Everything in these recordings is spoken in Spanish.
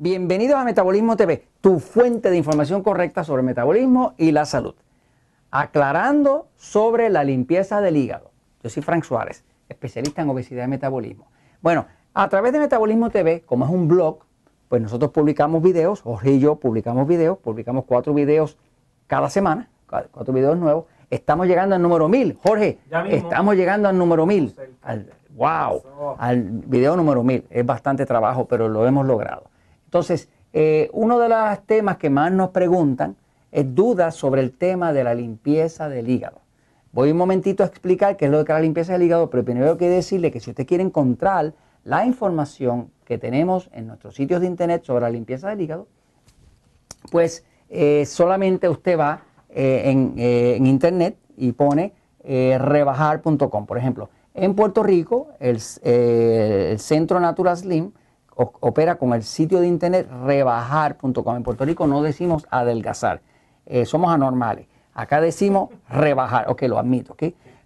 Bienvenidos a Metabolismo TV, tu fuente de información correcta sobre el metabolismo y la salud. Aclarando sobre la limpieza del hígado. Yo soy Frank Suárez, especialista en obesidad y metabolismo. Bueno, a través de Metabolismo TV, como es un blog, pues nosotros publicamos videos, Jorge y yo publicamos videos, publicamos cuatro videos cada semana, cuatro videos nuevos. Estamos llegando al número mil. Jorge, estamos llegando al número mil. wow, al video número mil. Es bastante trabajo, pero lo hemos logrado. Entonces, eh, uno de los temas que más nos preguntan es dudas sobre el tema de la limpieza del hígado. Voy un momentito a explicar qué es lo que es la limpieza del hígado, pero primero quiero decirle que si usted quiere encontrar la información que tenemos en nuestros sitios de internet sobre la limpieza del hígado, pues eh, solamente usted va eh, en, internet y pone rebajar.com. Por ejemplo, en Puerto Rico, el, el Centro Natural Slim opera con el sitio de internet rebajar.com. En Puerto Rico no decimos adelgazar, eh, somos anormales. Acá decimos rebajar, ok, lo admito, ok.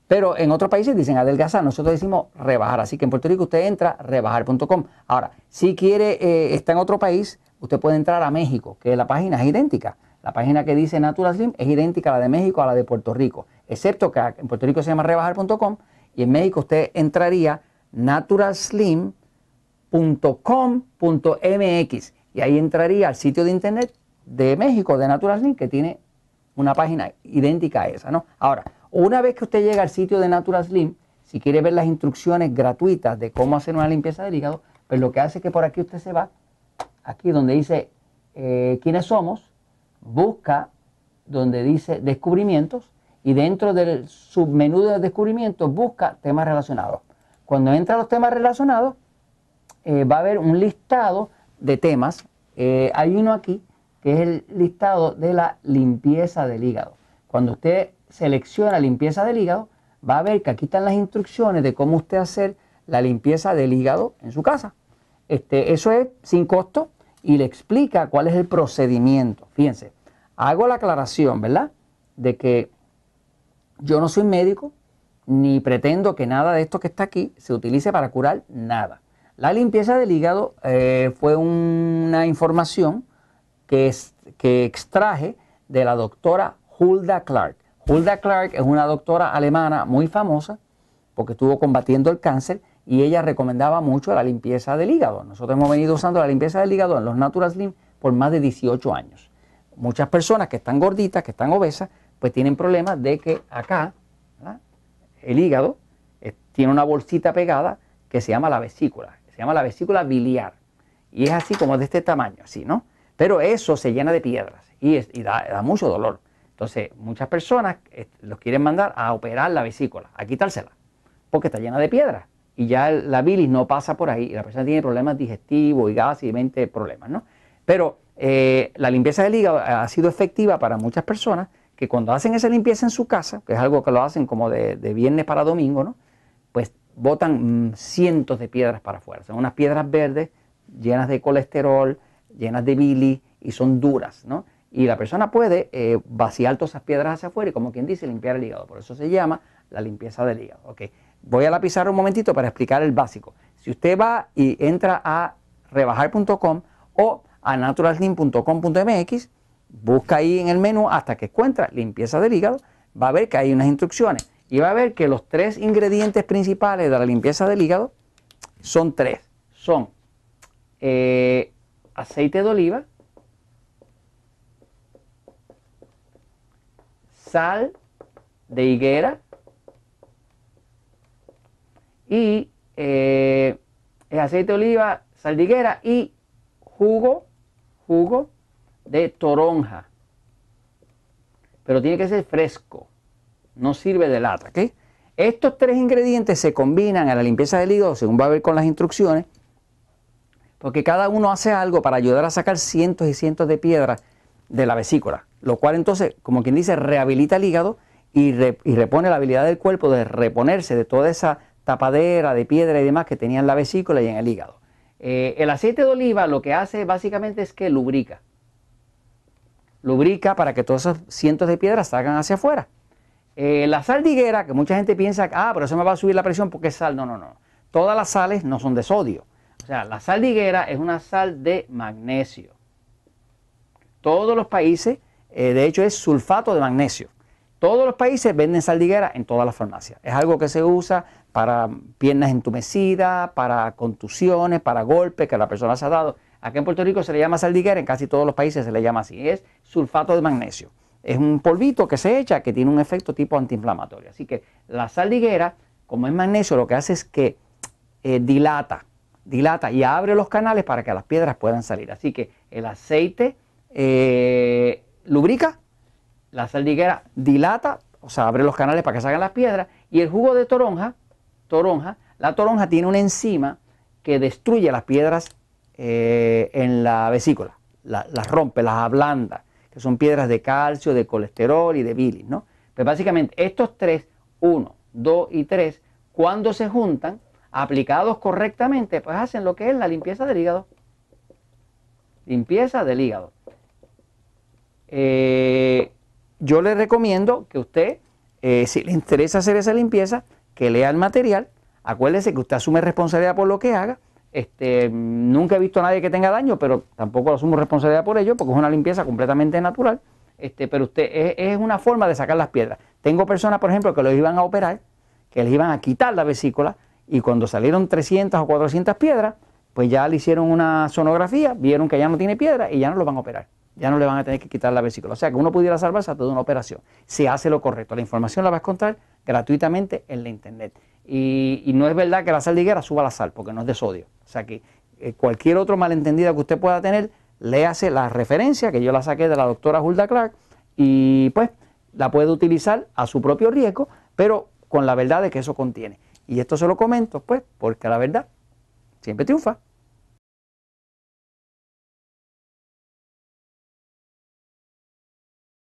Pero en otros países dicen adelgazar, nosotros decimos rebajar. Así que en Puerto Rico usted entra rebajar.com. Ahora, si quiere, eh, está en otro país, usted puede entrar a México, que la página es idéntica. La página que dice Natural Slim es idéntica a la de México a la de Puerto Rico, excepto que en Puerto Rico se llama rebajar.com y en México usted entraría Natural Slim .com.mx y ahí entraría al sitio de internet de México, de Natural Slim, que tiene una página idéntica a esa, ¿no? Ahora, una vez que usted llega al sitio de Natural Slim, si quiere ver las instrucciones gratuitas de cómo hacer una limpieza del hígado, pues lo que hace es que por aquí usted se va, aquí donde dice eh, quiénes somos, busca donde dice descubrimientos y dentro del submenú de descubrimientos busca temas relacionados. Cuando entra los temas relacionados, eh, va a haber un listado de temas. Eh, hay uno aquí que es el listado de la limpieza del hígado. Cuando usted selecciona limpieza del hígado, va a ver que aquí están las instrucciones de cómo usted hacer la limpieza del hígado en su casa. Este, eso es sin costo y le explica cuál es el procedimiento. Fíjense, hago la aclaración, ¿verdad? De que yo no soy médico ni pretendo que nada de esto que está aquí se utilice para curar nada. La limpieza del hígado eh, fue una información que, extraje de la doctora Hulda Clark. Hulda Clark es una doctora alemana muy famosa porque estuvo combatiendo el cáncer y ella recomendaba mucho la limpieza del hígado. Nosotros hemos venido usando la limpieza del hígado en los Natural Slim por más de 18 años. Muchas personas que están gorditas, que están obesas, pues tienen problemas de que acá el hígado eh, tiene una bolsita pegada que se llama la vesícula se llama la vesícula biliar. Y es así como de este tamaño, así, ¿no? Pero eso se llena de piedras y, da, mucho dolor. Entonces, muchas personas eh, los quieren mandar a operar la vesícula, a quitársela, porque está llena de piedras. Y ya la bilis no pasa por ahí y la persona tiene problemas digestivos y gas y 20 problemas, ¿no? Pero eh, la limpieza del hígado ha sido efectiva para muchas personas que cuando hacen esa limpieza en su casa, que es algo que lo hacen como de, de viernes para domingo, ¿no? Botan mm, cientos de piedras para afuera. Son unas piedras verdes llenas de colesterol, llenas de bilis y son duras, ¿no? Y la persona puede eh, vaciar todas esas piedras hacia afuera y, como quien dice, limpiar el hígado. Por eso se llama la limpieza del hígado. Okay. Voy a la un momentito para explicar el básico. Si usted va y entra a rebajar.com o a naturalslim.com.mx, busca ahí en el menú hasta que encuentra limpieza del hígado, va a ver que hay unas instrucciones y va a ver que los tres ingredientes principales de la limpieza del hígado son tres. Son eh, aceite de oliva, sal de higuera y eh, aceite de oliva, sal de higuera y jugo, jugo de toronja. Pero tiene que ser fresco no sirve de lata. ¿ok? Estos tres ingredientes se combinan a la limpieza del hígado, según va a ver con las instrucciones, porque cada uno hace algo para ayudar a sacar cientos y cientos de piedras de la vesícula, lo cual entonces, como quien dice, rehabilita el hígado y, repone la habilidad del cuerpo de reponerse de toda esa tapadera de piedra y demás que tenía en la vesícula y en el hígado. Eh, el aceite de oliva lo que hace básicamente es que lubrica. Lubrica para que todos esos cientos de piedras salgan hacia afuera. Eh, la sal de higuera, que mucha gente piensa, ah, pero eso me va a subir la presión porque es sal. No, no, no. Todas las sales no son de sodio. O sea, la sal de higuera es una sal de magnesio. Todos los países, eh, de hecho, es sulfato de magnesio. Todos los países venden sal de higuera en todas las farmacias. Es algo que se usa para piernas entumecidas, para contusiones, para golpes que la persona se ha dado. Aquí en Puerto Rico se le llama sal de higuera, en casi todos los países se le llama así. Es sulfato de magnesio. Es un polvito que se echa que tiene un efecto tipo antiinflamatorio. Así que la sal de higuera, como es magnesio, lo que hace es que eh, dilata, dilata y abre los canales para que las piedras puedan salir. Así que el aceite eh, lubrica, la sal dilata, o sea, abre los canales para que salgan las piedras, y el jugo de toronja, toronja, la toronja tiene una enzima que destruye las piedras eh, en la vesícula, las rompe, las ablanda, que son piedras de calcio, de colesterol y de bilis, ¿no? Pues básicamente estos tres, uno, dos y tres, cuando se juntan, aplicados correctamente, pues hacen lo que es la limpieza del hígado. Limpieza del hígado. Eh, yo le recomiendo que usted, eh, si le interesa hacer esa limpieza, que lea el material. Acuérdese que usted asume responsabilidad por lo que haga. Este, nunca he visto a nadie que tenga daño, pero tampoco asumo responsabilidad por ello, porque es una limpieza completamente natural. Este, pero usted es, una forma de sacar las piedras. Tengo personas, por ejemplo, que los iban a operar, que les iban a quitar la vesícula, y cuando salieron 300 o 400 piedras, pues ya le hicieron una sonografía, vieron que ya no tiene piedra y ya no lo van a operar. Ya no le van a tener que quitar la vesícula. O sea que uno pudiera salvarse a toda una operación si hace lo correcto. La información la va a encontrar gratuitamente en la internet. Y, no es verdad que la sal de higuera suba la sal, porque no es de sodio. O sea que eh, cualquier otro malentendido que usted pueda tener, léase la referencia que yo la saqué de la doctora Hulda Clark y pues la puede utilizar a su propio riesgo, pero con la verdad de que eso contiene. Y esto se lo comento, pues, porque la verdad siempre triunfa.